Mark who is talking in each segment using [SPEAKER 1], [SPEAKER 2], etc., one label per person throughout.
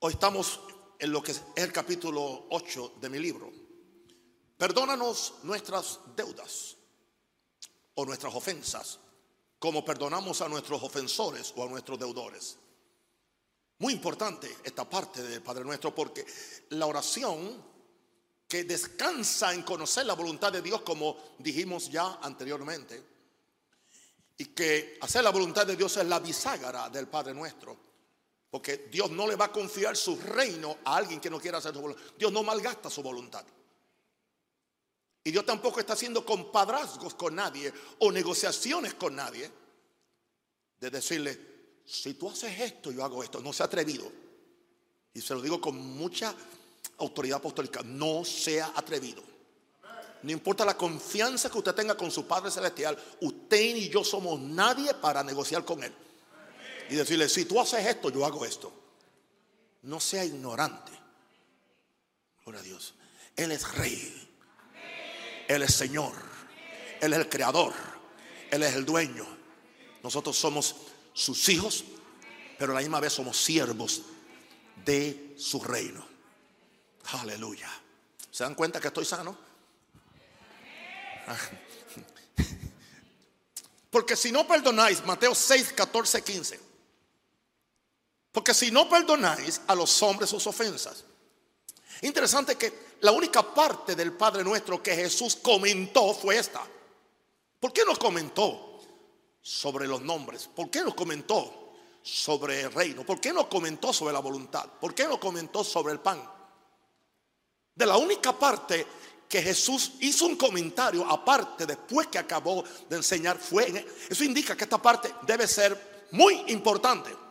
[SPEAKER 1] Hoy estamos en lo que es el capítulo 8 de mi libro. Perdónanos nuestras deudas o nuestras ofensas, como perdonamos a nuestros ofensores o a nuestros deudores. Muy importante esta parte del Padre Nuestro porque la oración que descansa en conocer la voluntad de Dios, como dijimos ya anteriormente, y que hacer la voluntad de Dios es la bisagra del Padre Nuestro. Porque Dios no le va a confiar su reino a alguien que no quiera hacer su voluntad. Dios no malgasta su voluntad. Y Dios tampoco está haciendo compadrazgos con nadie o negociaciones con nadie. De decirle, si tú haces esto, yo hago esto. No se atrevido. Y se lo digo con mucha autoridad apostólica. No sea atrevido. No importa la confianza que usted tenga con su Padre Celestial, usted y yo somos nadie para negociar con Él. Y decirle, si tú haces esto, yo hago esto. No sea ignorante. Gloria a Dios. Él es rey. Él es Señor. Él es el creador. Él es el dueño. Nosotros somos sus hijos, pero a la misma vez somos siervos de su reino. Aleluya. ¿Se dan cuenta que estoy sano? Porque si no perdonáis, Mateo 6, 14, 15. Porque si no perdonáis a los hombres sus ofensas. Interesante que la única parte del Padre nuestro que Jesús comentó fue esta. ¿Por qué no comentó sobre los nombres? ¿Por qué no comentó sobre el reino? ¿Por qué no comentó sobre la voluntad? ¿Por qué no comentó sobre el pan? De la única parte que Jesús hizo un comentario aparte después que acabó de enseñar fue eso indica que esta parte debe ser muy importante.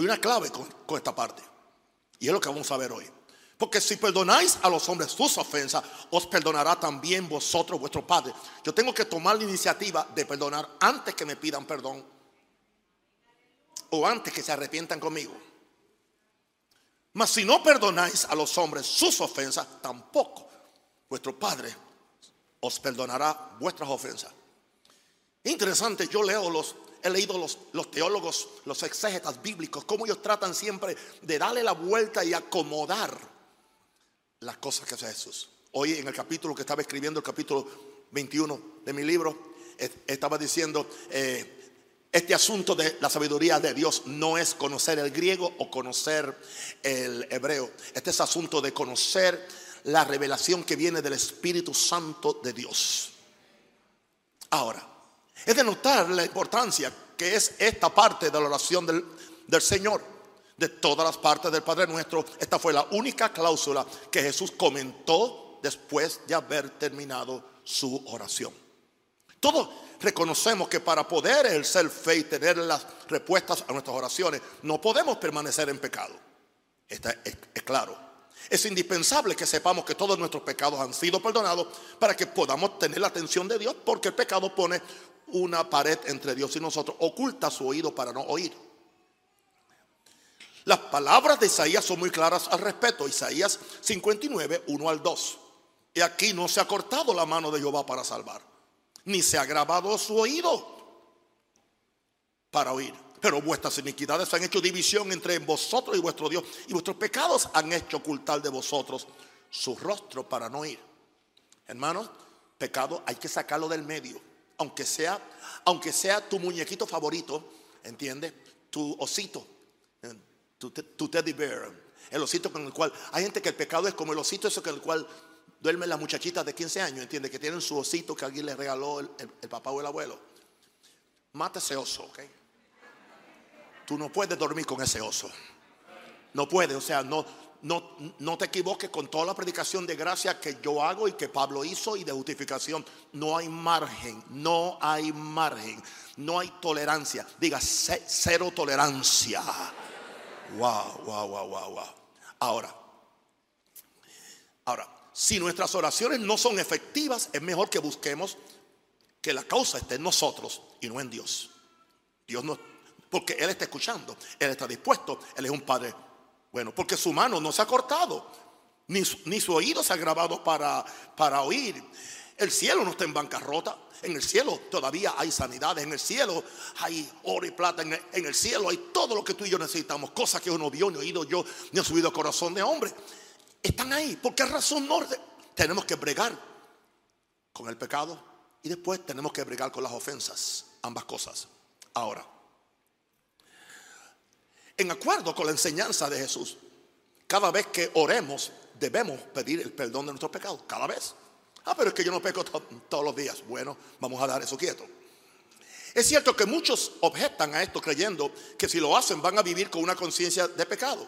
[SPEAKER 1] Hay una clave con, con esta parte y es lo que vamos a ver hoy. Porque si perdonáis a los hombres sus ofensas, os perdonará también vosotros, vuestro Padre. Yo tengo que tomar la iniciativa de perdonar antes que me pidan perdón o antes que se arrepientan conmigo. Mas si no perdonáis a los hombres sus ofensas, tampoco vuestro Padre os perdonará vuestras ofensas. Interesante, yo leo los, he leído los, los teólogos, los exégetas bíblicos, cómo ellos tratan siempre de darle la vuelta y acomodar las cosas que hace Jesús. Hoy en el capítulo que estaba escribiendo, el capítulo 21 de mi libro, estaba diciendo, eh, este asunto de la sabiduría de Dios no es conocer el griego o conocer el hebreo. Este es asunto de conocer la revelación que viene del Espíritu Santo de Dios. Ahora, es de notar la importancia que es esta parte de la oración del, del Señor. De todas las partes del Padre nuestro, esta fue la única cláusula que Jesús comentó después de haber terminado su oración. Todos reconocemos que para poder ejercer fe y tener las respuestas a nuestras oraciones, no podemos permanecer en pecado. Está, es, es claro. Es indispensable que sepamos que todos nuestros pecados han sido perdonados para que podamos tener la atención de Dios, porque el pecado pone una pared entre Dios y nosotros, oculta su oído para no oír. Las palabras de Isaías son muy claras al respecto. Isaías 59, 1 al 2. Y aquí no se ha cortado la mano de Jehová para salvar ni se ha grabado su oído para oír. Pero vuestras iniquidades han hecho división entre vosotros y vuestro Dios. Y vuestros pecados han hecho ocultar de vosotros su rostro para no oír. Hermanos, pecado hay que sacarlo del medio. Aunque sea, aunque sea tu muñequito favorito, ¿entiendes? Tu osito, tu, tu teddy bear, el osito con el cual hay gente que el pecado es como el osito ese con el cual duermen las muchachitas de 15 años, entiende que tienen su osito que alguien les regaló el, el, el papá o el abuelo. Mata ese oso, ¿ok? Tú no puedes dormir con ese oso. No puedes, o sea, no, no, no te equivoques con toda la predicación de gracia que yo hago y que Pablo hizo y de justificación. No hay margen, no hay margen, no hay tolerancia. Diga, cero tolerancia. Wow, wow, wow, wow, wow. Ahora, ahora, si nuestras oraciones no son efectivas, es mejor que busquemos que la causa esté en nosotros y no en Dios. Dios no, porque Él está escuchando, Él está dispuesto, Él es un Padre bueno, porque su mano no se ha cortado, ni su, ni su oído se ha grabado para, para oír. El cielo no está en bancarrota. En el cielo todavía hay sanidades. En el cielo hay oro y plata. En el, cielo hay todo lo que tú y yo necesitamos. Cosas que uno vio, ni oído yo, ni ha subido corazón de hombre. Están ahí. ¿Por qué razón no? Tenemos que bregar con el pecado y después tenemos que bregar con las ofensas. Ambas cosas. Ahora, en acuerdo con la enseñanza de Jesús, cada vez que oremos debemos pedir el perdón de nuestros pecados. Cada vez. Ah, pero es que yo no peco todos los días. Bueno, vamos a dar eso quieto. Es cierto que muchos objetan a esto creyendo que si lo hacen van a vivir con una conciencia de pecado.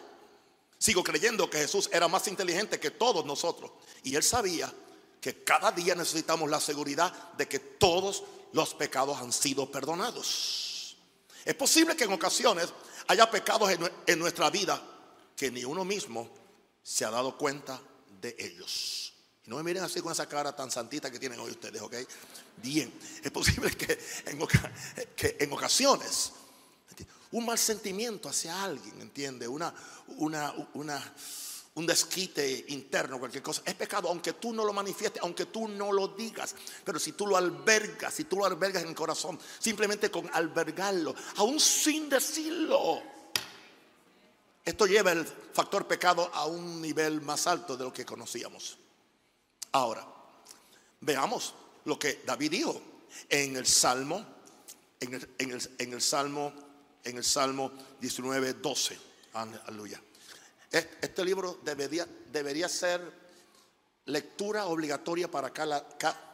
[SPEAKER 1] Sigo creyendo que Jesús era más inteligente que todos nosotros. Y él sabía que cada día necesitamos la seguridad de que todos los pecados han sido perdonados. Es posible que en ocasiones haya pecados en nuestra vida que ni uno mismo se ha dado cuenta de ellos. Y no me miren así con esa cara tan santita que tienen hoy ustedes, ¿ok? Bien, es posible que en, ocasiones un mal sentimiento hacia alguien, ¿entiende? Una, una, una, un desquite interno, cualquier cosa, es pecado, aunque tú no lo manifiestes, aunque tú no lo digas. Pero si tú lo albergas, si tú lo albergas en el corazón, simplemente con albergarlo, aún sin decirlo, esto lleva el factor pecado a un nivel más alto de lo que conocíamos. Ahora, veamos lo que David dijo en el Salmo, en el, Salmo, en el Salmo 19, 12. Aleluya. Este libro debería, debería ser lectura obligatoria para cada,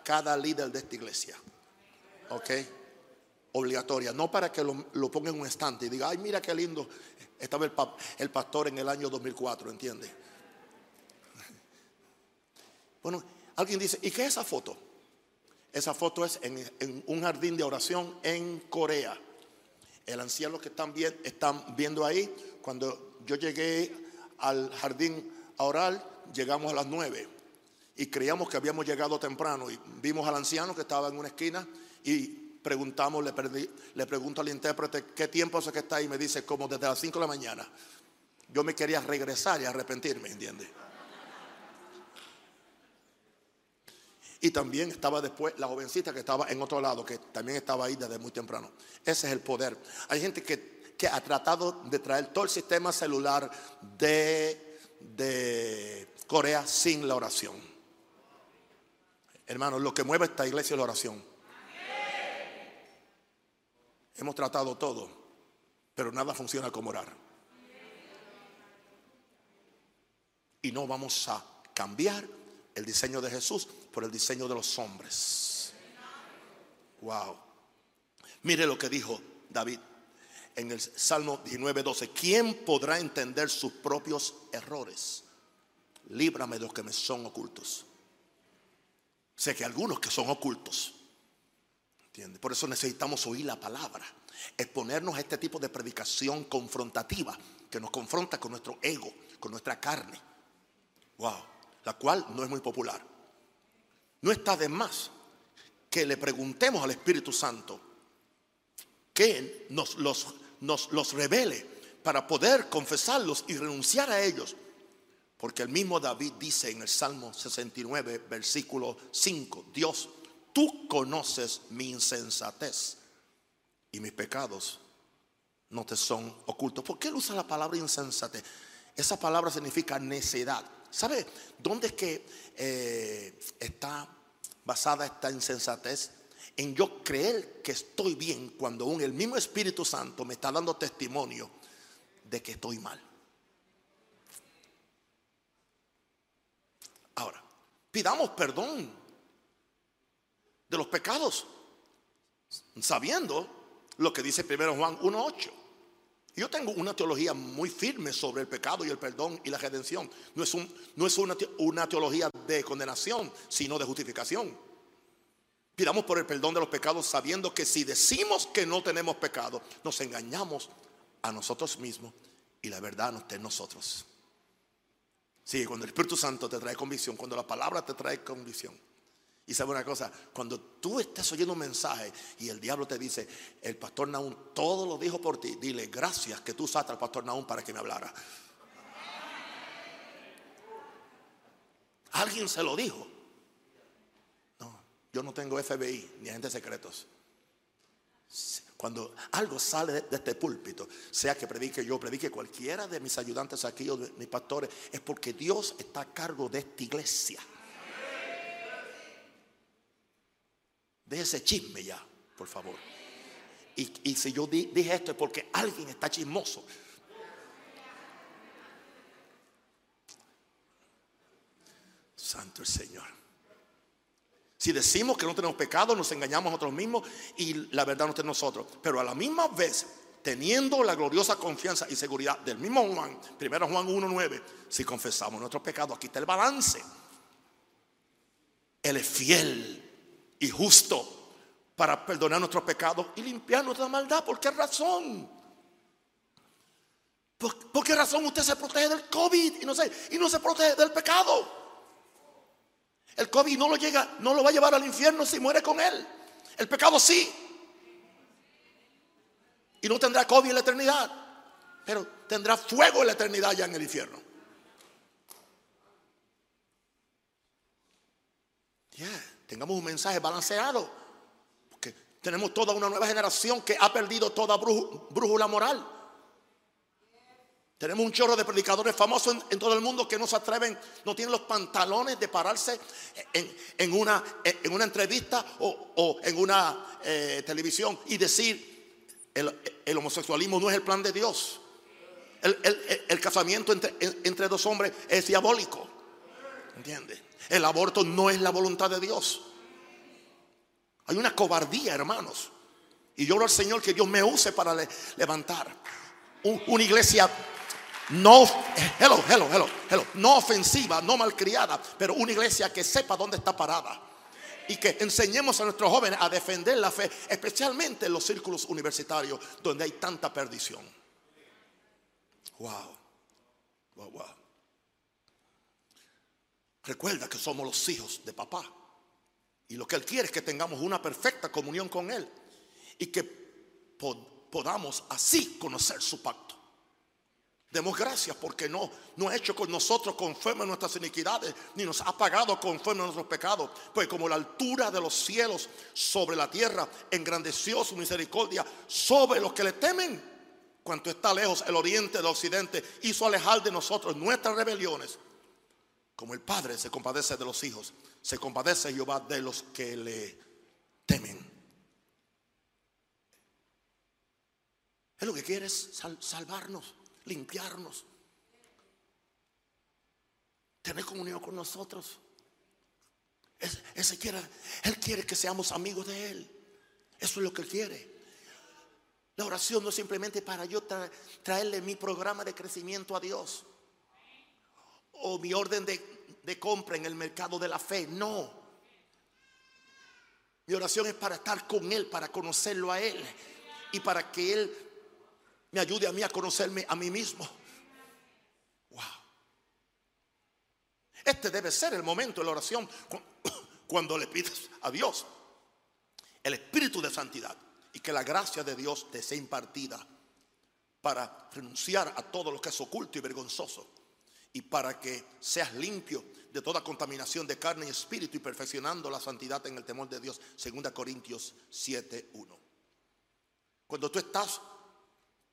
[SPEAKER 1] cada líder de esta iglesia. ¿Ok? Obligatoria. No para que lo, lo ponga en un estante y diga, ay, mira qué lindo estaba el, el pastor en el año 2004, ¿entiende? Bueno, alguien dice, ¿y qué es esa foto? Esa foto es en, un jardín de oración en Corea. El anciano que están, están viendo ahí, cuando yo llegué al jardín a orar, llegamos a las nueve y creíamos que habíamos llegado temprano y vimos al anciano que estaba en una esquina y preguntamos, le, le pregunto al intérprete qué tiempo hace que está ahí me dice como desde las 5 de la mañana. Yo me quería regresar y arrepentirme, ¿entiendes? Y también estaba después la jovencita que estaba en otro lado, que también estaba ahí desde muy temprano. Ese es el poder. Hay gente que, ha tratado de traer todo el sistema celular de, de Corea sin la oración. Hermanos, lo que mueve esta iglesia es la oración. Hemos tratado todo, pero nada funciona como orar. Y no vamos a cambiar el diseño de Jesús por el diseño de los hombres. Wow. Mire lo que dijo David en el Salmo 19:12. ¿Quién podrá entender sus propios errores? Líbrame de los que me son ocultos. Sé que algunos que son ocultos. ¿Entiende? Por eso necesitamos oír la palabra. Exponernos a este tipo de predicación confrontativa que nos confronta con nuestro ego, con nuestra carne. Wow la cual no es muy popular. No está de más que le preguntemos al Espíritu Santo que nos los, nos los revele para poder confesarlos y renunciar a ellos. Porque el mismo David dice en el Salmo 69, versículo 5, Dios, tú conoces mi insensatez y mis pecados no te son ocultos. ¿Por qué él usa la palabra insensatez? Esa palabra significa necedad. ¿Sabe dónde es que eh, está basada esta insensatez? En yo creer que estoy bien cuando aún el mismo Espíritu Santo me está dando testimonio de que estoy mal. Ahora, pidamos perdón de los pecados, sabiendo lo que dice primero Juan 1.8. Yo tengo una teología muy firme sobre el pecado y el perdón y la redención. No es, una teología de condenación, sino de justificación. Pidamos por el perdón de los pecados sabiendo que si decimos que no tenemos pecado, nos engañamos a nosotros mismos y la verdad no está en nosotros. Sí, cuando el Espíritu Santo te trae convicción, cuando la palabra te trae convicción, y sabe una cosa, cuando tú estás oyendo un mensaje y el diablo te dice, el pastor Naúm todo lo dijo por ti, dile gracias que tú usaste al pastor Naúm para que me hablara. Alguien se lo dijo. Yo no tengo FBI ni agentes secretos. Cuando algo sale de, este púlpito, sea que predique yo, predique cualquiera de mis ayudantes aquí o de mis pastores, es porque Dios está a cargo de esta iglesia. De ese chisme ya, por favor. Y, si yo dije esto es porque alguien está chismoso. Santo el Señor. Si decimos que no tenemos pecado, nos engañamos a nosotros mismos y la verdad no está en nosotros. Pero a la misma vez, teniendo la gloriosa confianza y seguridad del mismo Juan, primero Juan 1.9, si confesamos nuestros pecados, aquí está el balance. Él es fiel y justo para perdonar nuestros pecados y limpiar nuestra maldad. ¿Por qué razón? ¿Por, qué razón usted se protege del COVID y no, se, y no se protege del pecado? El COVID no lo llega, no lo va a llevar al infierno si muere con él. El pecado sí. Y no tendrá COVID en la eternidad. Pero tendrá fuego en la eternidad ya en el infierno. Tengamos un mensaje balanceado. Porque tenemos toda una nueva generación que ha perdido toda brújula moral. Tenemos un chorro de predicadores famosos en, todo el mundo que no se atreven, no tienen los pantalones de pararse en, una, en una, entrevista o, en una eh, televisión y decir el, homosexualismo no es el plan de Dios. El, casamiento entre, dos hombres es diabólico. ¿Entiende? El aborto no es la voluntad de Dios. Hay una cobardía, hermanos. Y yo oro al Señor que Dios me use para levantar una iglesia no, hello, hello, hello, hello. No ofensiva, no malcriada, pero una iglesia que sepa dónde está parada. Y que enseñemos a nuestros jóvenes a defender la fe, especialmente en los círculos universitarios donde hay tanta perdición. Wow. Wow, wow. Recuerda que somos los hijos de papá. Y lo que Él quiere es que tengamos una perfecta comunión con Él. Y que podamos así conocer su pacto. Demos gracias porque no, no ha hecho con nosotros conforme a nuestras iniquidades, ni nos ha pagado conforme a nuestros pecados. Pues como la altura de los cielos sobre la tierra, engrandeció su misericordia sobre los que le temen. Cuanto está lejos el oriente del occidente, hizo alejar de nosotros nuestras rebeliones. Como el Padre se compadece de los hijos, se compadece Jehová de los que le temen. Es lo que quiere salvarnos limpiarnos, tener comunión con nosotros. ese quiere, él quiere que seamos amigos de Él. Eso es lo que Él quiere. La oración no es simplemente para yo traerle mi programa de crecimiento a Dios o mi orden de, de compra en el mercado de la fe. No. Mi oración es para estar con Él, para conocerlo a Él y para que Él me ayude a mí a conocerme a mí mismo. Wow. Este debe ser el momento de la oración cuando le pides a Dios el espíritu de santidad y que la gracia de Dios te sea impartida para renunciar a todo lo que es oculto y vergonzoso y para que seas limpio de toda contaminación de carne y espíritu y perfeccionando la santidad en el temor de Dios. 2 Corintios 7:1. Cuando tú estás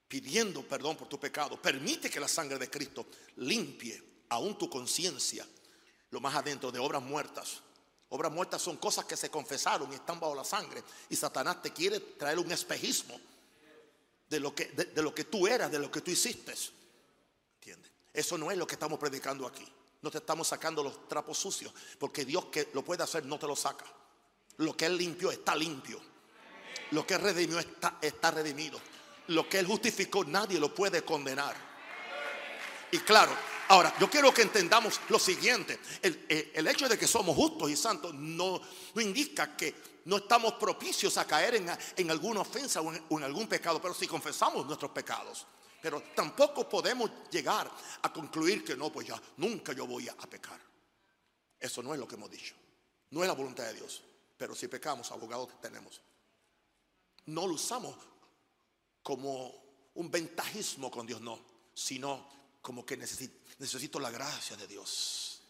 [SPEAKER 1] pidiendo perdón por tu pecado. Permite que la sangre de Cristo limpie aún tu conciencia, lo más adentro de obras muertas. Obras muertas son cosas que se confesaron y están bajo la sangre. Y Satanás te quiere traer un espejismo de lo que, de, lo que tú eras, de lo que tú hiciste. ¿Entiendes? Eso no es lo que estamos predicando aquí. No te estamos sacando los trapos sucios, porque Dios que lo puede hacer no te lo saca. Lo que Él limpió está limpio. Lo que redimió está, está redimido lo que Él justificó nadie lo puede condenar. Y claro, ahora yo quiero que entendamos lo siguiente. El, hecho de que somos justos y santos no, no, indica que no estamos propicios a caer en, alguna ofensa o en, algún pecado, pero si confesamos nuestros pecados. Pero tampoco podemos llegar a concluir que no, pues ya, nunca yo voy a pecar. Eso no es lo que hemos dicho. No es la voluntad de Dios. Pero si pecamos, abogados tenemos. No lo usamos como un ventajismo con Dios, no, sino como que necesito, la gracia de Dios.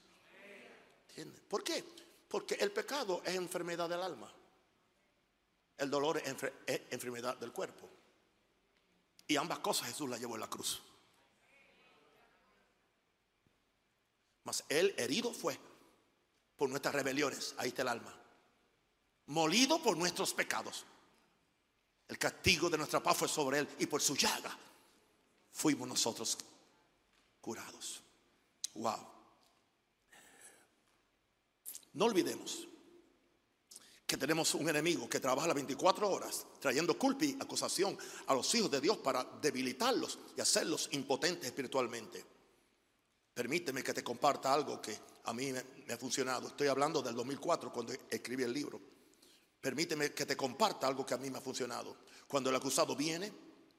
[SPEAKER 1] ¿Por qué? Porque el pecado es enfermedad del alma. El dolor es, enfermedad del cuerpo. Y ambas cosas Jesús las llevó en la cruz. Mas Él herido fue por nuestras rebeliones. Ahí está el alma. Molido por nuestros pecados. El castigo de nuestra paz fue sobre Él y por su llaga fuimos nosotros curados. Wow. No olvidemos que tenemos un enemigo que trabaja las 24 horas trayendo culpa y acusación a los hijos de Dios para debilitarlos y hacerlos impotentes espiritualmente. Permíteme que te comparta algo que a mí me, ha funcionado. Estoy hablando del 2004 cuando escribí el libro. Permíteme que te comparta algo que a mí me ha funcionado. Cuando el acusado viene,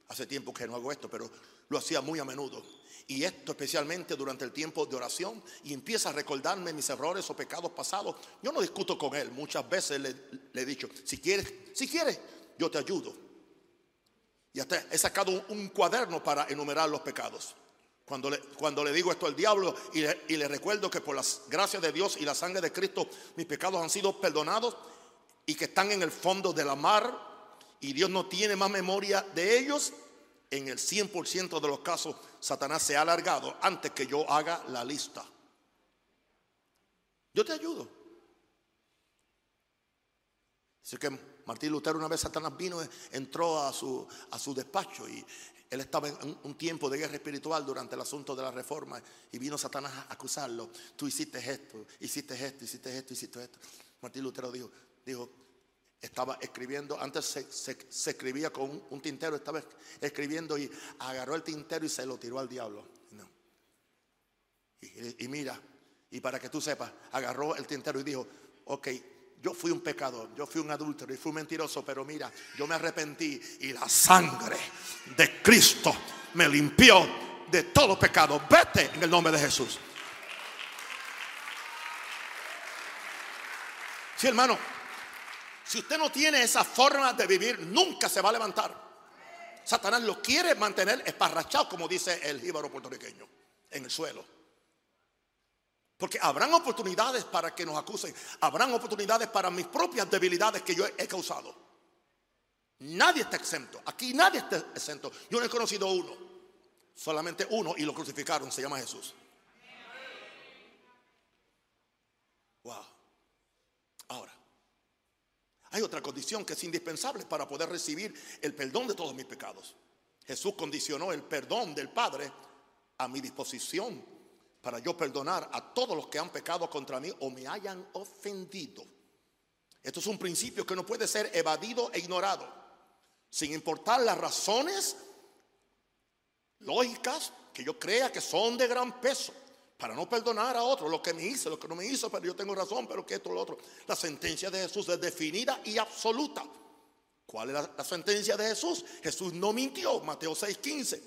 [SPEAKER 1] hace tiempo que no hago esto, pero lo hacía muy a menudo. Y esto especialmente durante el tiempo de oración y empieza a recordarme mis errores o pecados pasados. Yo no discuto con él. Muchas veces le, he dicho, si quieres, si quieres, yo te ayudo. Y hasta he sacado un, cuaderno para enumerar los pecados. Cuando le, cuando le digo esto al diablo y le, y le recuerdo que por las gracias de Dios y la sangre de Cristo mis pecados han sido perdonados y que están en el fondo de la mar y Dios no tiene más memoria de ellos, en el 100% de los casos Satanás se ha alargado antes que yo haga la lista. Yo te ayudo. Así que Martín Lutero una vez Satanás vino, entró a su, a su despacho y él estaba en un tiempo de guerra espiritual durante el asunto de la reforma y vino Satanás a acusarlo. Tú hiciste esto, hiciste esto, hiciste esto, hiciste esto. Martín Lutero dijo, dijo, estaba escribiendo, antes se, escribía con un, tintero, estaba escribiendo y agarró el tintero y se lo tiró al diablo. Y, mira, y para que tú sepas, agarró el tintero y dijo, ok, yo fui un pecador, yo fui un adúltero y fui un mentiroso, pero mira, yo me arrepentí y la sangre de Cristo me limpió de todo pecado. Vete en el nombre de Jesús. Sí, hermano, si usted no tiene esa forma de vivir, nunca se va a levantar. Satanás lo quiere mantener esparrachado, como dice el jíbaro puertorriqueño, en el suelo. Porque habrán oportunidades para que nos acusen. Habrán oportunidades para mis propias debilidades que yo he causado. Nadie está exento. Aquí nadie está exento. Yo no he conocido uno. Solamente uno y lo crucificaron. Se llama Jesús. Wow. Ahora. Hay otra condición que es indispensable para poder recibir el perdón de todos mis pecados. Jesús condicionó el perdón del Padre a mi disposición para yo perdonar a todos los que han pecado contra mí o me hayan ofendido. Esto es un principio que no puede ser evadido e ignorado, sin importar las razones lógicas que yo crea que son de gran peso para no perdonar a otro lo que me hizo, lo que no me hizo, pero yo tengo razón, pero que esto, lo otro. La sentencia de Jesús es definida y absoluta. ¿Cuál es la, la sentencia de Jesús? Jesús no mintió, Mateo 6:15.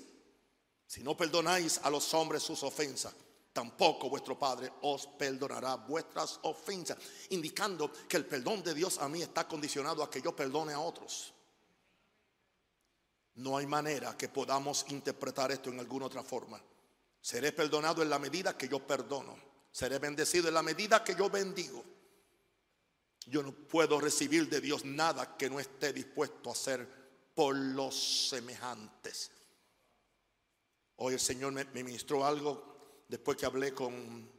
[SPEAKER 1] Si no perdonáis a los hombres sus ofensas, tampoco vuestro Padre os perdonará vuestras ofensas, indicando que el perdón de Dios a mí está condicionado a que yo perdone a otros. No hay manera que podamos interpretar esto en alguna otra forma. Seré perdonado en la medida que yo perdono. Seré bendecido en la medida que yo bendigo. Yo no puedo recibir de Dios nada que no esté dispuesto a hacer por los semejantes. Hoy el Señor me, ministró algo después que hablé con,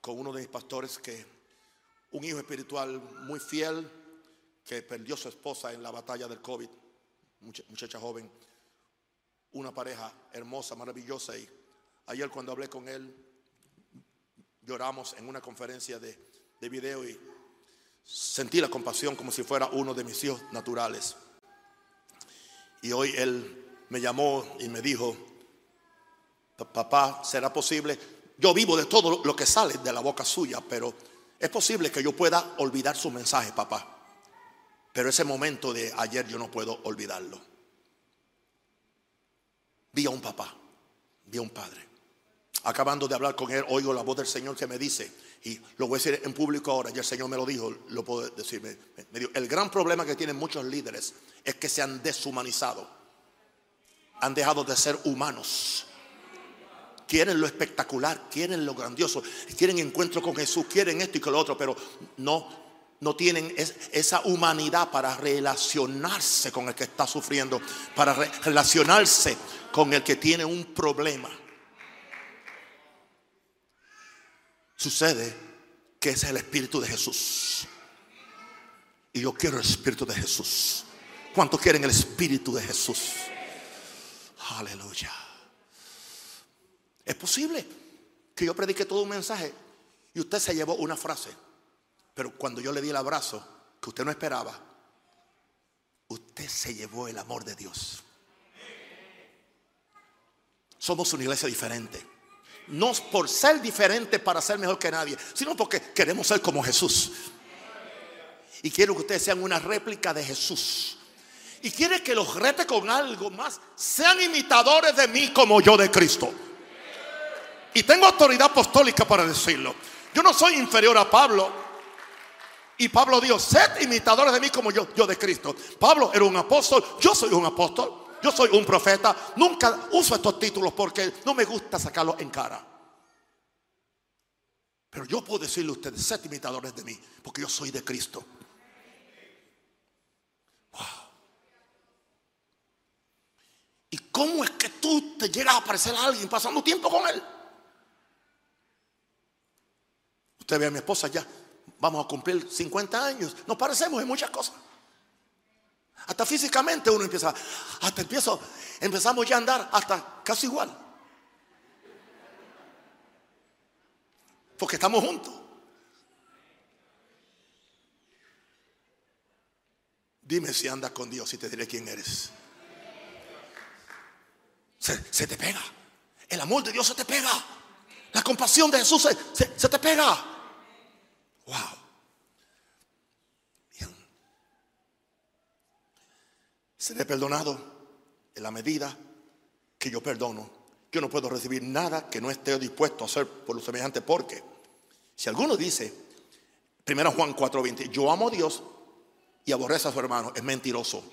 [SPEAKER 1] con uno de mis pastores que un hijo espiritual muy fiel que perdió su esposa en la batalla del COVID, muchacha joven, una pareja hermosa, maravillosa y Ayer cuando hablé con él, lloramos en una conferencia de, video y sentí la compasión como si fuera uno de mis hijos naturales. Y hoy él me llamó y me dijo, papá, ¿será posible? Yo vivo de todo lo que sale de la boca suya, pero es posible que yo pueda olvidar su mensaje, papá. Pero ese momento de ayer yo no puedo olvidarlo. Vi a un papá, vi a un padre acabando de hablar con él, oigo la voz del Señor que me dice, y lo voy a decir en público ahora, ya el Señor me lo dijo, lo puedo decir, me, el gran problema que tienen muchos líderes es que se han deshumanizado, han dejado de ser humanos, quieren lo espectacular, quieren lo grandioso, quieren encuentro con Jesús, quieren esto y con lo otro, pero no, no tienen esa humanidad para relacionarse con el que está sufriendo, para relacionarse con el que tiene un problema. Sucede que ese es el Espíritu de Jesús. Y yo quiero el Espíritu de Jesús. ¿Cuántos quieren el Espíritu de Jesús? Aleluya. Es posible que yo predique todo un mensaje y usted se llevó una frase. Pero cuando yo le di el abrazo que usted no esperaba, usted se llevó el amor de Dios. Somos una iglesia diferente. No por ser diferente para ser mejor que nadie, sino porque queremos ser como Jesús. Y quiero que ustedes sean una réplica de Jesús. Y quiere que los rete con algo más. Sean imitadores de mí como yo de Cristo. Y tengo autoridad apostólica para decirlo. Yo no soy inferior a Pablo. Y Pablo dijo, sed imitadores de mí como yo, yo de Cristo. Pablo era un apóstol, yo soy un apóstol, yo soy un profeta. Nunca uso estos títulos porque no me gusta sacarlos en cara. Pero yo puedo decirle a ustedes, sed imitadores de mí, porque yo soy de Cristo. ¿Y cómo es que tú te llegas a parecer a alguien pasando tiempo con él? Usted ve a mi esposa ya, vamos a cumplir 50 años, nos parecemos en muchas cosas. Hasta físicamente uno empieza, hasta empiezo, empezamos ya a andar hasta casi igual. Porque estamos juntos. Dime si andas con Dios y te diré quién eres. Se, te pega. El amor de Dios se te pega. La compasión de Jesús se, se te pega. Wow. Seré perdonado en la medida que yo perdono. Yo no puedo recibir nada que no esté dispuesto a hacer por lo semejante. Porque si alguno dice, 1 Juan 4:20, yo amo a Dios y aborrece a su hermano, es mentiroso.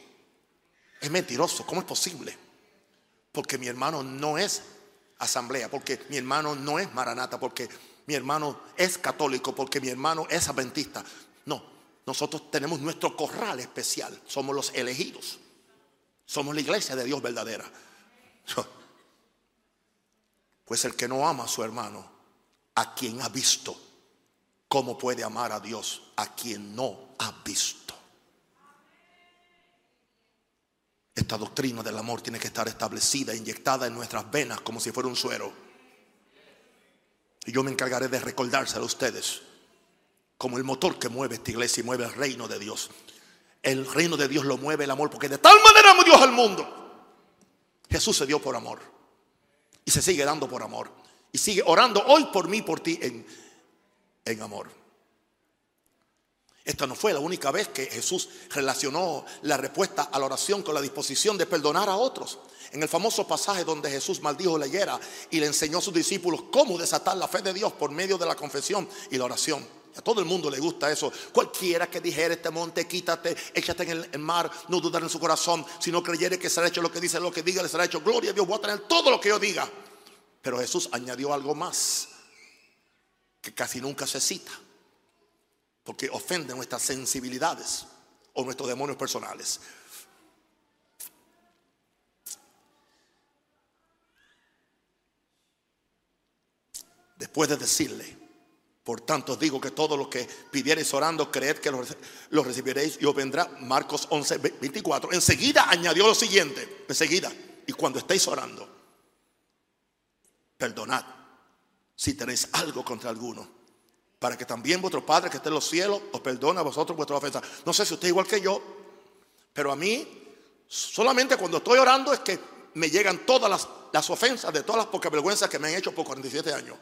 [SPEAKER 1] Es mentiroso. ¿Cómo es posible? Porque mi hermano no es asamblea, porque mi hermano no es maranata, porque mi hermano es católico, porque mi hermano es adventista. No, nosotros tenemos nuestro corral especial, somos los elegidos, somos la iglesia de Dios verdadera. Pues el que no ama a su hermano, a quien ha visto, ¿cómo puede amar a Dios a quien no ha visto? Esta doctrina del amor tiene que estar establecida, inyectada en nuestras venas como si fuera un suero. Y yo me encargaré de recordárselo a ustedes como el motor que mueve esta iglesia y mueve el reino de Dios. El reino de Dios lo mueve el amor, porque de tal manera amó Dios al mundo. Jesús se dio por amor y se sigue dando por amor. Y sigue orando hoy por mí, por ti, en, en amor. Esta no fue la única vez que Jesús relacionó la respuesta a la oración con la disposición de perdonar a otros. En el famoso pasaje donde Jesús maldijo la higuera y le enseñó a sus discípulos cómo desatar la fe de Dios por medio de la confesión y la oración. A todo el mundo le gusta eso. Cualquiera que dijera este monte, quítate, échate en el mar, no dudar en su corazón. Si no creyere que será hecho lo que dice, lo que diga, le será hecho. Gloria a Dios, voy a tener todo lo que yo diga. Pero Jesús añadió algo más que casi nunca se cita porque ofende nuestras sensibilidades o nuestros demonios personales. Después de decirle, por tanto digo que todo lo que pidierais orando, creed que lo, recibiréis y os vendrá. Marcos 11, 24. Enseguida añadió lo siguiente, enseguida, y cuando estéis orando, perdonad si tenéis algo contra alguno para que también vuestro Padre que está en los cielos os perdone a vosotros vuestras ofensas. No sé si usted es igual que yo, pero a mí solamente cuando estoy orando es que me llegan todas las, ofensas de todas las pocas vergüenzas que me han hecho por 47 años.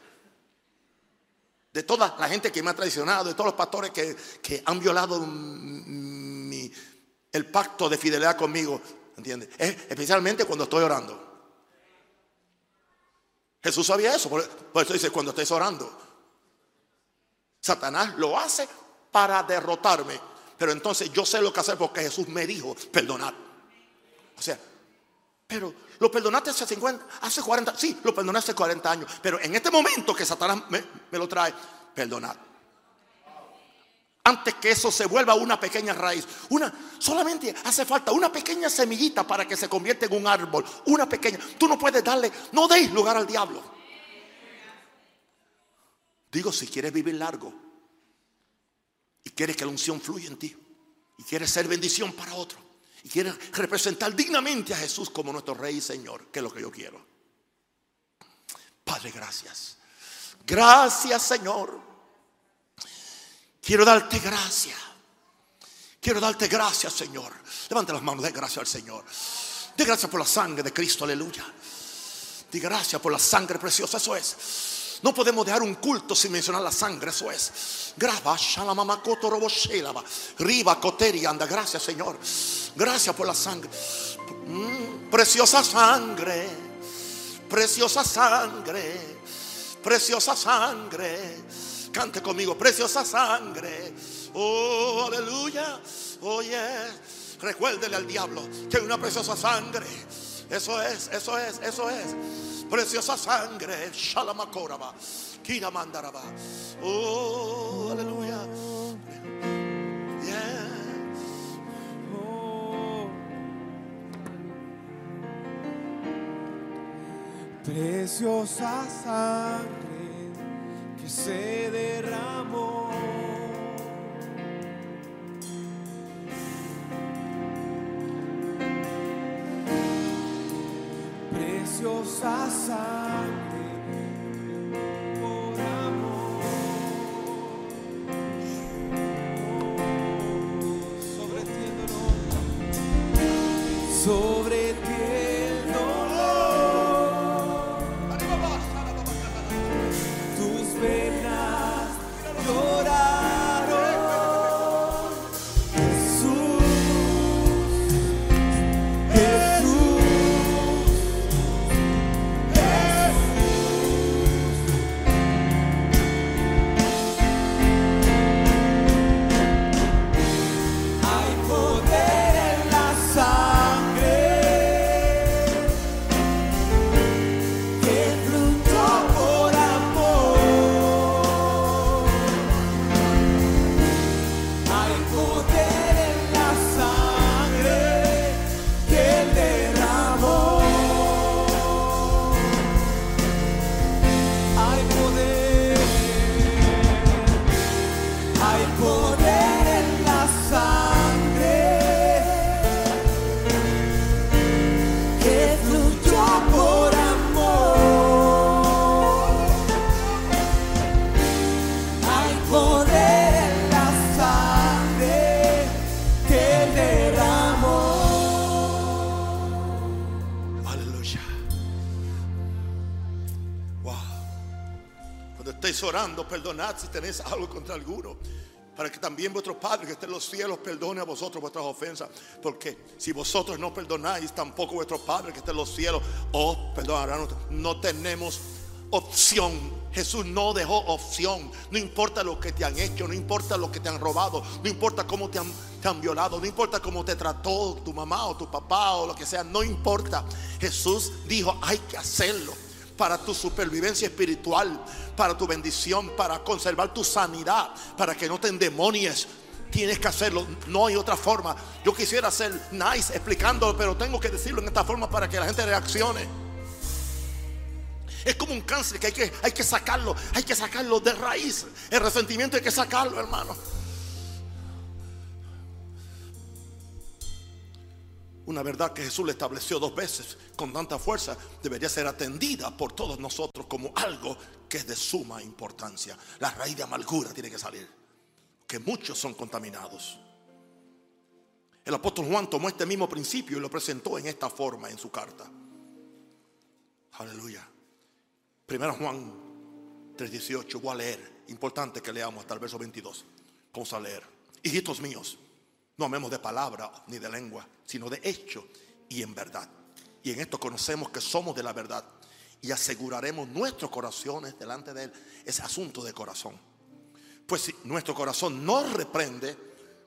[SPEAKER 1] De toda la gente que me ha traicionado, de todos los pastores que, han violado el pacto de fidelidad conmigo. ¿Entiendes? especialmente cuando estoy orando. Jesús sabía eso, por, eso dice cuando estés orando. Satanás lo hace para derrotarme. Pero entonces yo sé lo que hacer porque Jesús me dijo, perdonad. O sea, Pero lo perdonaste hace 50, hace 40, sí, lo perdonaste hace 40 años. Pero en este momento que Satanás me, lo trae, perdonad. Antes que eso se vuelva una pequeña raíz. Una, solamente hace falta una pequeña semillita para que se convierta en un árbol. Una pequeña. Tú no puedes darle, no deis lugar al diablo. Digo, si quieres vivir largo y quieres que la unción fluya en ti y quieres ser bendición para otro y quieres representar dignamente a Jesús como nuestro Rey y Señor, que es lo que yo quiero. Padre, gracias. Gracias, Señor. Quiero darte gracias. Quiero darte gracias, Señor. Levante las manos, de gracias al Señor. De gracias por la sangre de Cristo, aleluya. De gracias por la sangre preciosa, eso es. No podemos dejar un culto sin mencionar la sangre, eso es. Graba, Riba, Coteri, anda. Gracias, Señor. Gracias por la sangre. Mm, preciosa sangre. Preciosa sangre. Preciosa sangre. Cante conmigo, preciosa sangre. Oh, aleluya. Oye, oh, recuérdele al diablo que hay una preciosa sangre. Eso es, eso es, eso es. Preciosa sangre. Shalamakoraba. Kira mandaraba. Oh, aleluya.
[SPEAKER 2] Preciosa sangre se derramó. Sangre por amor. Sobre ti
[SPEAKER 1] perdonad si tenéis algo contra alguno. Para que también vuestro Padre que está en los cielos perdone a vosotros vuestras ofensas. Porque si vosotros no perdonáis, tampoco vuestro Padre que está en los cielos os perdonará. No tenemos opción. Jesús no dejó opción. No importa lo que te han hecho, no importa lo que te han robado, no importa cómo te han, te han, violado, no importa cómo te trató tu mamá o tu papá o lo que sea, no importa. Jesús dijo, hay que hacerlo para tu supervivencia espiritual, para tu bendición, para conservar tu sanidad, para que no te endemonies. Tienes que hacerlo, no hay otra forma. Yo quisiera ser nice explicándolo, pero tengo que decirlo en esta forma para que la gente reaccione. Es como un cáncer que hay que, hay que sacarlo, hay que sacarlo de raíz. El resentimiento hay que sacarlo, hermano. Una verdad que Jesús le estableció dos veces con tanta fuerza debería ser atendida por todos nosotros como algo que es de suma importancia. La raíz de amargura tiene que salir, que muchos son contaminados. El apóstol Juan tomó este mismo principio y lo presentó en esta forma en su carta. Aleluya. Primero Juan 3:18, voy a leer. Importante que leamos hasta el verso 22. Vamos a leer. Hijitos míos no amemos de palabra ni de lengua, sino de hecho y en verdad. Y en esto conocemos que somos de la verdad y aseguraremos nuestros corazones delante de Él. Es asunto de corazón. Pues si nuestro corazón no reprende,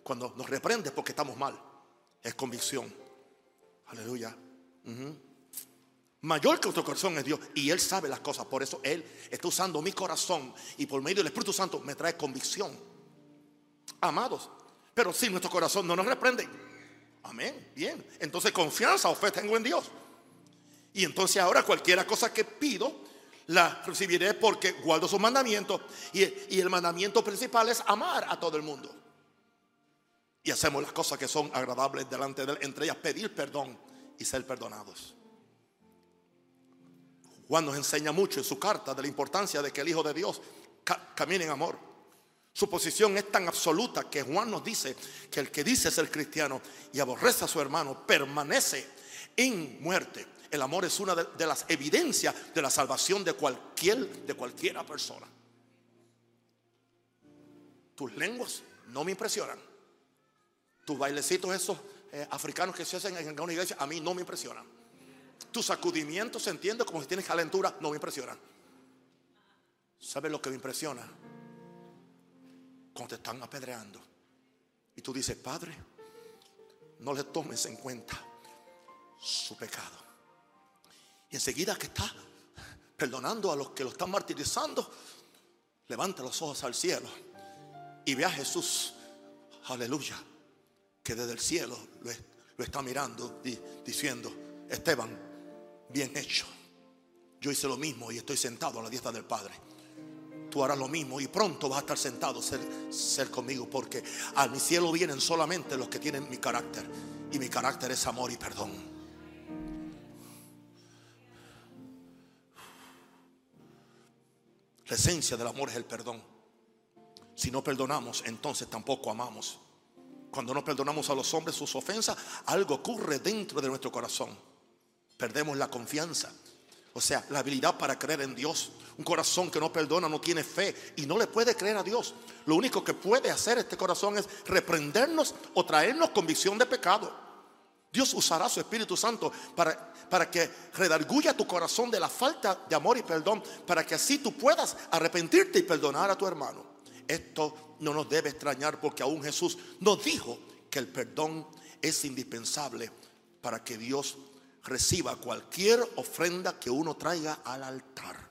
[SPEAKER 1] cuando nos reprende porque estamos mal, es convicción. Aleluya. Mayor que nuestro corazón es Dios. Y Él sabe las cosas. Por eso Él está usando mi corazón. Y por medio del Espíritu Santo me trae convicción. Amados. Pero si nuestro corazón no nos reprende. Amén. Bien. Entonces confianza o fe tengo en Dios. Y entonces ahora cualquiera cosa que pido, la recibiré porque guardo sus mandamientos. Y, y el mandamiento principal es amar a todo el mundo. Y hacemos las cosas que son agradables delante de Él. Entre ellas pedir perdón y ser perdonados. Juan nos enseña mucho en su carta de la importancia de que el Hijo de Dios ca- camine en amor. Su posición es tan absoluta que Juan nos dice que el que dice ser cristiano y aborrece a su hermano permanece en muerte. El amor es una de, las evidencias de la salvación de cualquier de cualquiera persona. Tus lenguas no me impresionan. Tus bailecitos esos eh, africanos que se hacen en una iglesia a mí no me impresionan. Tus sacudimientos, se como si tienes calentura, no me impresionan. ¿Sabes lo que me impresiona? Cuando te están apedreando. Y tú dices, Padre, no le tomes en cuenta su pecado. Y enseguida que está perdonando a los que lo están martirizando, levanta los ojos al cielo y ve a Jesús, aleluya, que desde el cielo lo, lo está mirando di- diciendo, Esteban, bien hecho. Yo hice lo mismo y estoy sentado a la diestra del Padre. Tú harás lo mismo y pronto vas a estar sentado ser, ser conmigo porque a mi cielo vienen solamente los que tienen mi carácter y mi carácter es amor y perdón. La esencia del amor es el perdón. Si no perdonamos, entonces tampoco amamos. Cuando no perdonamos a los hombres sus ofensas, algo ocurre dentro de nuestro corazón. Perdemos la confianza. O sea, la habilidad para creer en Dios. Un corazón que no perdona no tiene fe y no le puede creer a Dios. Lo único que puede hacer este corazón es reprendernos o traernos convicción de pecado. Dios usará su Espíritu Santo para, para que redarguya tu corazón de la falta de amor y perdón, para que así tú puedas arrepentirte y perdonar a tu hermano. Esto no nos debe extrañar porque aún Jesús nos dijo que el perdón es indispensable para que Dios reciba cualquier ofrenda que uno traiga al altar.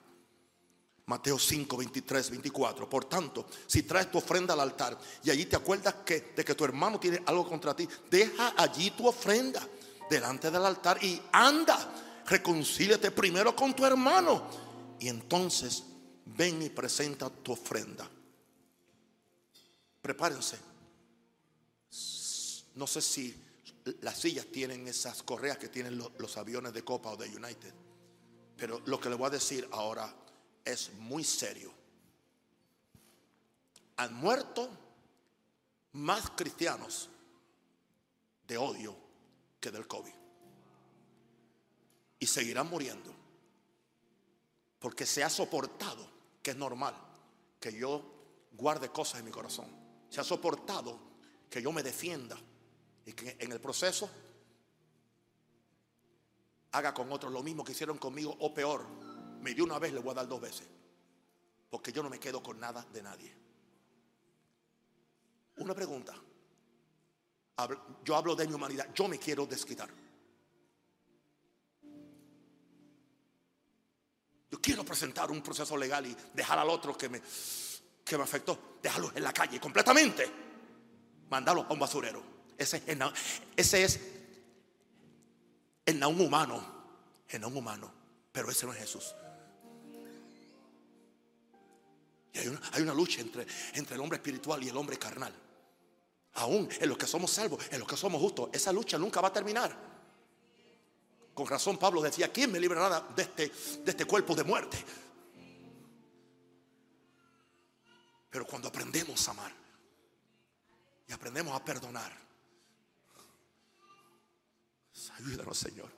[SPEAKER 1] Mateo 5, 23, 24. Por tanto, si traes tu ofrenda al altar y allí te acuerdas que, de que tu hermano tiene algo contra ti, deja allí tu ofrenda delante del altar y anda, reconcíliate primero con tu hermano y entonces ven y presenta tu ofrenda. Prepárense. No sé si las sillas tienen esas correas que tienen los, aviones de Copa o de United, pero lo que le voy a decir ahora es muy serio. Han muerto más cristianos de odio que del COVID. Y seguirán muriendo. Porque se ha soportado, que es normal, que yo guarde cosas en mi corazón. Se ha soportado que yo me defienda y que en el proceso haga con otros lo mismo que hicieron conmigo o peor. Me dio una vez, le voy a dar dos veces. Porque yo no me quedo con nada de nadie. Una pregunta. Yo hablo de mi humanidad. Yo me quiero desquitar. Yo quiero presentar un proceso legal y dejar al otro que me, que me afectó. Dejarlo en la calle completamente. Mandarlo a un basurero. Ese es el, ese humano. El naún humano. Pero ese no es Jesús. Y hay una, lucha entre, el hombre espiritual y el hombre carnal. Aún en los que somos salvos, en los que somos justos, esa lucha nunca va a terminar. Con razón Pablo decía, ¿quién me librará de este, de este cuerpo de muerte? Pero cuando aprendemos a amar y aprendemos a perdonar, ayúdanos Señor.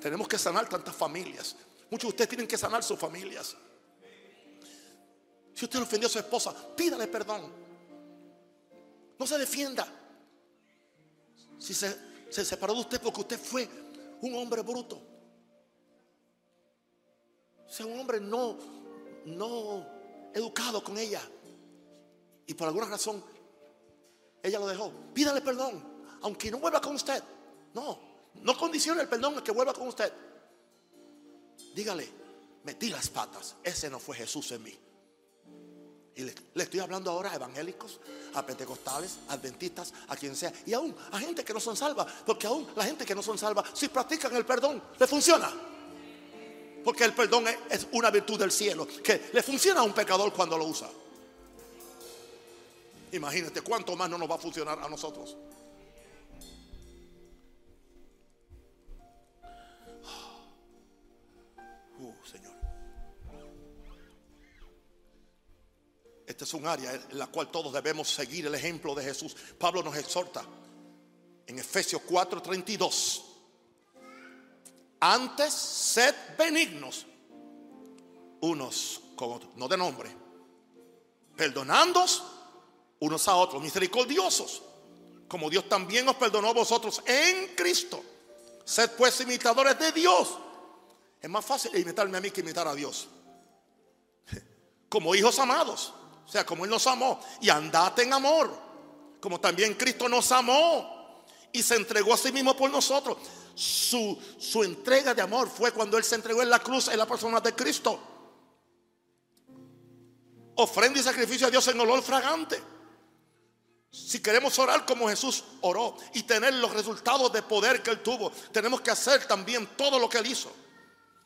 [SPEAKER 1] Tenemos que sanar tantas familias. Muchos de ustedes tienen que sanar sus familias. Si usted ofendió a su esposa, pídale perdón. No se defienda. Si se, se separó de usted porque usted fue un hombre bruto. Sea un hombre no, no educado con ella. Y por alguna razón ella lo dejó. Pídale perdón. Aunque no vuelva con usted. No. No condicione el perdón a que vuelva con usted. Dígale, metí las patas. Ese no fue Jesús en mí. Y le, estoy hablando ahora a evangélicos, a pentecostales, a adventistas, a quien sea. Y aún a gente que no son salvas. Porque aún la gente que no son salvas, si practican el perdón, le funciona. Porque el perdón es, es una virtud del cielo. Que le funciona a un pecador cuando lo usa. Imagínate cuánto más no nos va a funcionar a nosotros. Este es un área en la cual todos debemos seguir el ejemplo de Jesús. Pablo nos exhorta en Efesios 4:32. Antes sed benignos unos con otros, no de nombre, perdonándoos unos a otros, misericordiosos, como Dios también os perdonó a vosotros en Cristo. Sed pues imitadores de Dios. Es más fácil imitarme a mí que imitar a Dios. Como hijos amados, o sea, como Él nos amó, y andad en amor, como también Cristo nos amó y se entregó a sí mismo por nosotros. Su, su entrega de amor fue cuando Él se entregó en la cruz en la persona de Cristo. Ofrenda y sacrificio a Dios en olor fragante. Si queremos orar como Jesús oró y tener los resultados de poder que Él tuvo, tenemos que hacer también todo lo que Él hizo.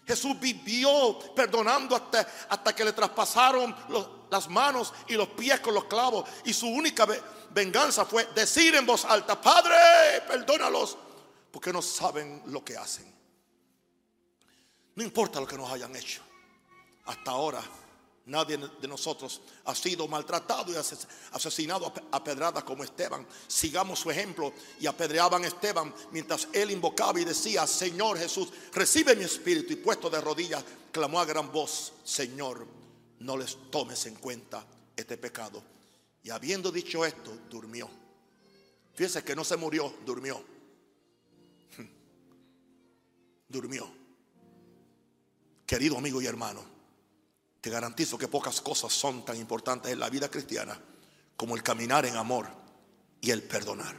[SPEAKER 1] Jesús vivió perdonando hasta, hasta que le traspasaron los- las manos y los pies con los clavos. Y su única ve- venganza fue decir en voz alta, Padre, perdónalos, porque no saben lo que hacen. No importa lo que nos hayan hecho. Hasta ahora nadie de nosotros ha sido maltratado y ases- asesinado a pedradas como Esteban. Sigamos su ejemplo y apedreaban a Esteban mientras él invocaba y decía, Señor Jesús, recibe mi espíritu. Y puesto de rodillas, clamó a gran voz, Señor, no les tomes en cuenta este pecado. Y habiendo dicho esto, durmió. Fíjese que no se murió, durmió. Durmió. Querido amigo y hermano, te garantizo que pocas cosas son tan importantes en la vida cristiana como el caminar en amor y el perdonar.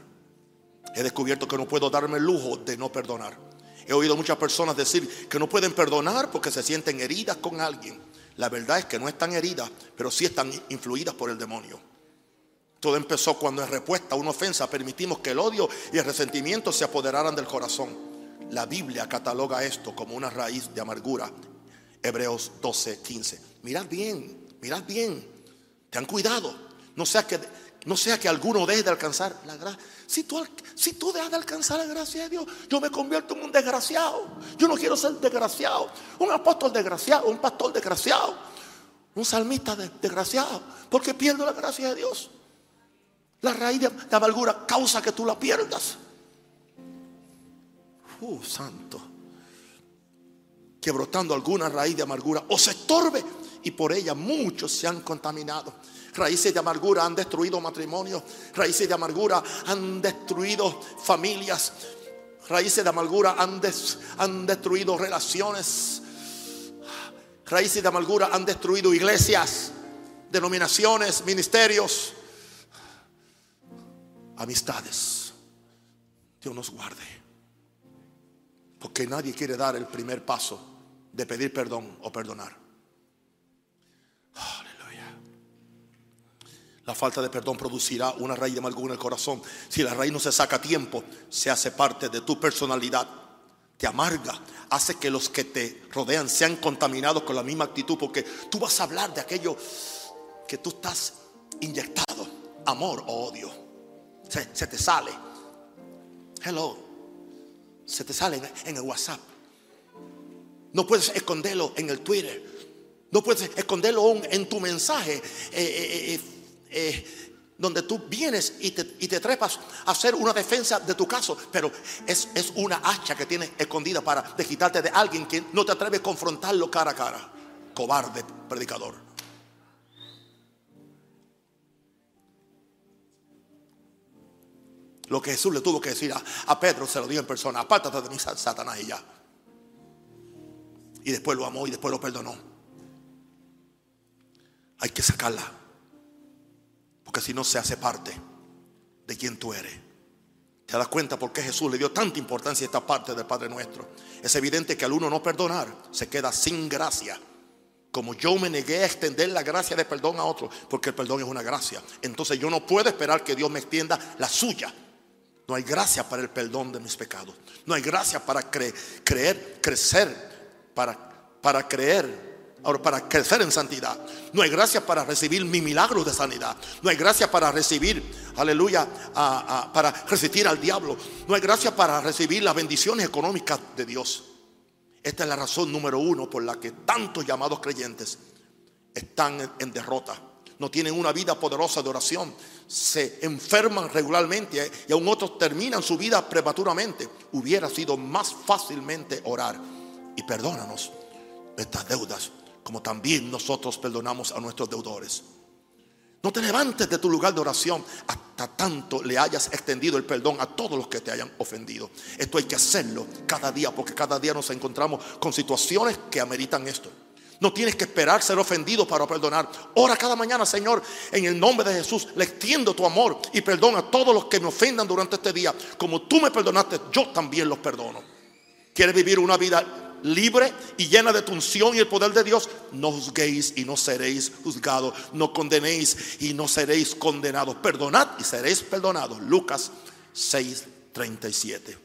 [SPEAKER 1] He descubierto que no puedo darme el lujo de no perdonar. He oído muchas personas decir que no pueden perdonar porque se sienten heridas con alguien. La verdad es que no están heridas, pero sí están influidas por el demonio. Todo empezó cuando en respuesta a una ofensa permitimos que el odio y el resentimiento se apoderaran del corazón. La Biblia cataloga esto como una raíz de amargura. Hebreos 12, 15. Mirad bien, mirad bien. Ten cuidado. No sea que, no sea que alguno deje de alcanzar la gracia. Si tú, dejas de alcanzar la gracia de Dios, yo me convierto en un desgraciado. Yo no quiero ser desgraciado. Un apóstol desgraciado, un pastor desgraciado, un salmista de- desgraciado. Porque pierdo la gracia de Dios. La raíz de, de amargura causa que tú la pierdas. Uh, santo. Que brotando alguna raíz de amargura o se estorbe y por ella muchos se han contaminado. Raíces de amargura han destruido matrimonios. Raíces de amargura han destruido familias. Raíces de amargura han, han destruido relaciones. Raíces de amargura han destruido iglesias, denominaciones, ministerios amistades. Dios nos guarde. Porque nadie quiere dar el primer paso de pedir perdón o perdonar. La falta de perdón producirá una raíz de amargura en el corazón. Si la raíz no se saca a tiempo, se hace parte de tu personalidad. Te amarga, hace que los que te rodean sean contaminados con la misma actitud, porque tú vas a hablar de aquello que tú estás inyectado, amor o odio se, se te sale. Hello. Se te sale en, el WhatsApp. No puedes esconderlo en el Twitter. No puedes esconderlo en tu mensaje. eh, eh, eh, donde tú vienes y te, y trepas a hacer una defensa de tu caso. Pero es, una hacha que tienes escondida para quitarte de alguien que no te atreves a confrontarlo cara a cara. Cobarde predicador. Lo que Jesús le tuvo que decir a, Pedro se lo dio en persona. Apártate de mí, Sa- Satanás, y ya. Y después lo amó y después lo perdonó. Hay que sacarla. Porque si no se hace parte de quien tú eres. ¿Te das cuenta por qué Jesús le dio tanta importancia a esta parte del Padre Nuestro? Es evidente que al uno no perdonar, se queda sin gracia. Como yo me negué a extender la gracia de perdón a otro, porque el perdón es una gracia. Entonces yo no puedo esperar que Dios me extienda la suya. No hay gracia para el perdón de mis pecados. No hay gracia para creer, crecer, para, para creer Ahora, para crecer en santidad. No hay gracia para recibir mi milagro de sanidad. No hay gracia para recibir, aleluya, para resistir al diablo. No hay gracia para recibir las bendiciones económicas de Dios. Esta es la razón número uno por la que tantos llamados creyentes están en derrota. No tienen una vida poderosa de oración. Se enferman regularmente y aún otros terminan su vida prematuramente. Hubiera sido más fácilmente orar. Y perdónanos estas deudas como también nosotros perdonamos a nuestros deudores. No te levantes de tu lugar de oración hasta tanto le hayas extendido el perdón a todos los que te hayan ofendido. Esto hay que hacerlo cada día porque cada día nos encontramos con situaciones que ameritan esto. No tienes que esperar ser ofendido para perdonar. Ora cada mañana, Señor, en el nombre de Jesús. Le extiendo tu amor y perdona a todos los que me ofendan durante este día. Como tú me perdonaste, yo también los perdono. ¿Quieres vivir una vida libre y llena de tunción y el poder de Dios, no juzguéis y no seréis juzgados, no condenéis y no seréis condenados, perdonad y seréis perdonados. Lucas 6:37.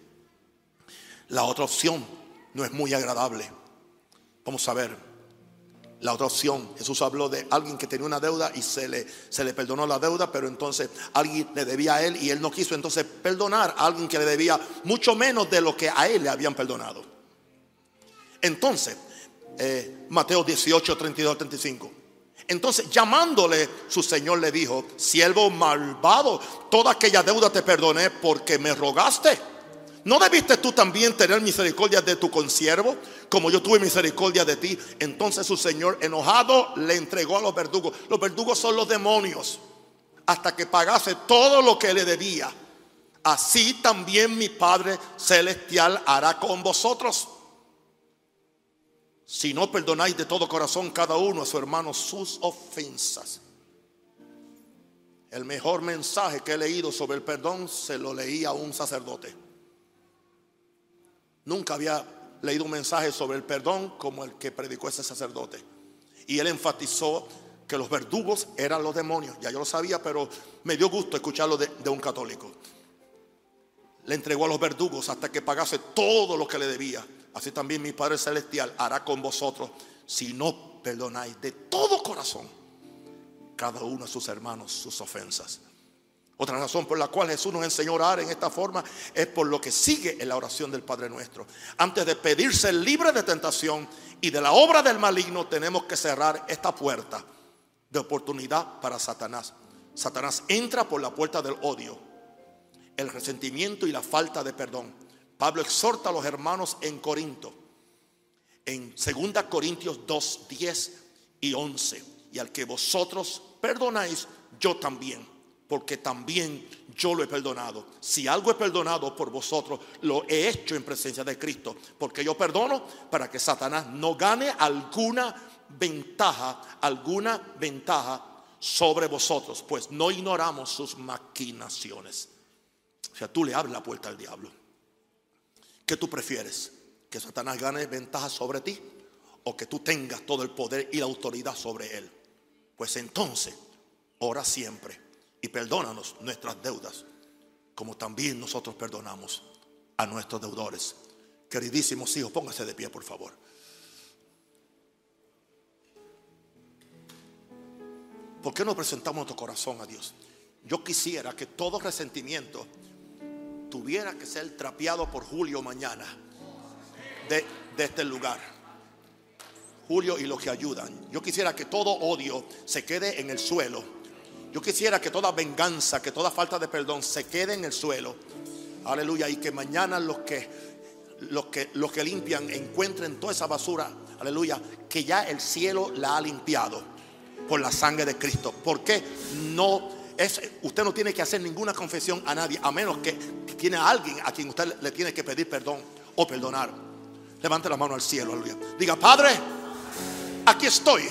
[SPEAKER 1] La otra opción no es muy agradable. Vamos a ver. La otra opción, Jesús habló de alguien que tenía una deuda y se le, se le perdonó la deuda, pero entonces alguien le debía a él y él no quiso entonces perdonar a alguien que le debía mucho menos de lo que a él le habían perdonado. Entonces, eh, Mateo 18, 32, 35. Entonces, llamándole, su señor le dijo: Siervo malvado, toda aquella deuda te perdoné porque me rogaste. ¿No debiste tú también tener misericordia de tu consiervo, como yo tuve misericordia de ti? Entonces su señor, enojado, le entregó a los verdugos. Los verdugos son los demonios, hasta que pagase todo lo que le debía. Así también mi Padre Celestial hará con vosotros si no perdonáis de todo corazón cada uno a su hermano sus ofensas. El mejor mensaje que he leído sobre el perdón se lo leí a un sacerdote. Nunca había leído un mensaje sobre el perdón como el que predicó ese sacerdote. Y él enfatizó que los verdugos eran los demonios. Ya yo lo sabía, pero me dio gusto escucharlo de, de un católico. Le entregó a los verdugos hasta que pagase todo lo que le debía así también mi Padre Celestial hará con vosotros si no perdonáis de todo corazón cada uno de sus hermanos sus ofensas. Otra razón por la cual Jesús nos enseñó a orar en esta forma es por lo que sigue en la oración del Padre nuestro. Antes de pedirse libre de tentación y de la obra del maligno, tenemos que cerrar esta puerta de oportunidad para Satanás. Satanás entra por la puerta del odio, el resentimiento y la falta de perdón. Pablo exhorta a los hermanos en Corinto, en 2 Corintios 2, 10 y 11. Y al que vosotros perdonáis, yo también, porque también yo lo he perdonado. Si algo he perdonado por vosotros, lo he hecho en presencia de Cristo, porque yo perdono para que Satanás no gane alguna ventaja, alguna ventaja sobre vosotros, pues no ignoramos sus maquinaciones. O sea, tú le abres la puerta al diablo. ¿Qué tú prefieres? ¿Que Satanás gane ventaja sobre ti? ¿O que tú tengas todo el poder y la autoridad sobre él? Pues entonces, ora siempre y perdónanos nuestras deudas, como también nosotros perdonamos a nuestros deudores. Queridísimos hijos, póngase de pie, por favor. ¿Por qué no presentamos nuestro corazón a Dios? Yo quisiera que todo resentimiento tuviera que ser trapeado por Julio mañana de, este lugar. Julio y los que ayudan. Yo quisiera que todo odio se quede en el suelo. Yo quisiera que toda venganza, que toda falta de perdón se quede en el suelo. Aleluya. Y que mañana los que, los que, los que limpian encuentren toda esa basura. Aleluya. Que ya el cielo la ha limpiado por la sangre de Cristo. ¿Por qué no usted no tiene que hacer ninguna confesión a nadie, a menos que tiene a alguien a quien usted le tiene que pedir perdón o perdonar. Levante la mano al cielo. Diga, Padre, aquí estoy.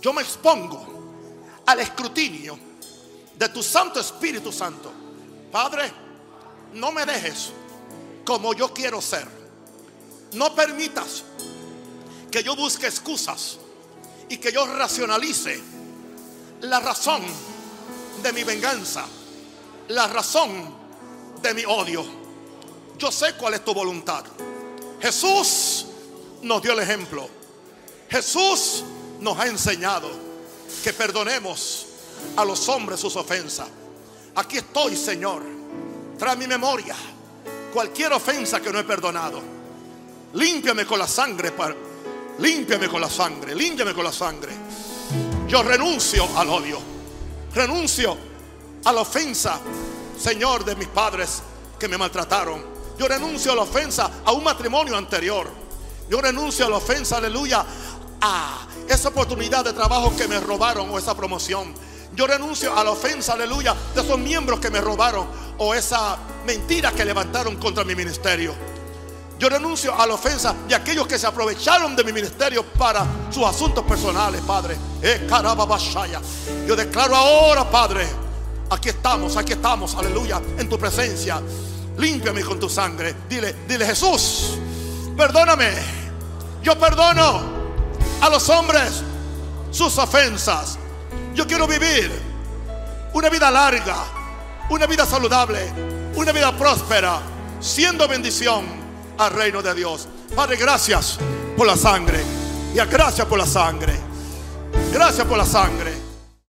[SPEAKER 1] Yo me expongo al escrutinio de tu Santo Espíritu Santo. Padre, no me dejes como yo quiero ser. No permitas que yo busque excusas y que yo racionalice la razón de mi venganza, la razón de mi odio. Yo sé cuál es tu voluntad. Jesús nos dio el ejemplo. Jesús nos ha enseñado que perdonemos a los hombres sus ofensas. Aquí estoy, Señor. Trae mi memoria cualquier ofensa que no he perdonado. Límpiame con la sangre, límpiame con la sangre, límpiame con la sangre. Yo renuncio al odio, renuncio a la ofensa, Señor, de mis padres que me maltrataron. Yo renuncio a la ofensa a un matrimonio anterior. Yo renuncio a la ofensa, aleluya, a esa oportunidad de trabajo que me robaron o esa promoción. Yo renuncio a la ofensa, aleluya, de esos miembros que me robaron o esa mentira que levantaron contra mi ministerio. Yo renuncio a la ofensa de aquellos que se aprovecharon de mi ministerio para sus asuntos personales, Padre. Eh, Yo declaro ahora, Padre, aquí estamos, aquí estamos, aleluya, en tu presencia. Límpiame con tu sangre. Dile, dile, Jesús, perdóname. Yo perdono a los hombres sus ofensas. Yo quiero vivir una vida larga, una vida saludable, una vida próspera, siendo bendición al reino de Dios. Padre, gracias por la sangre. Y gracias por la sangre. Gracias por la sangre.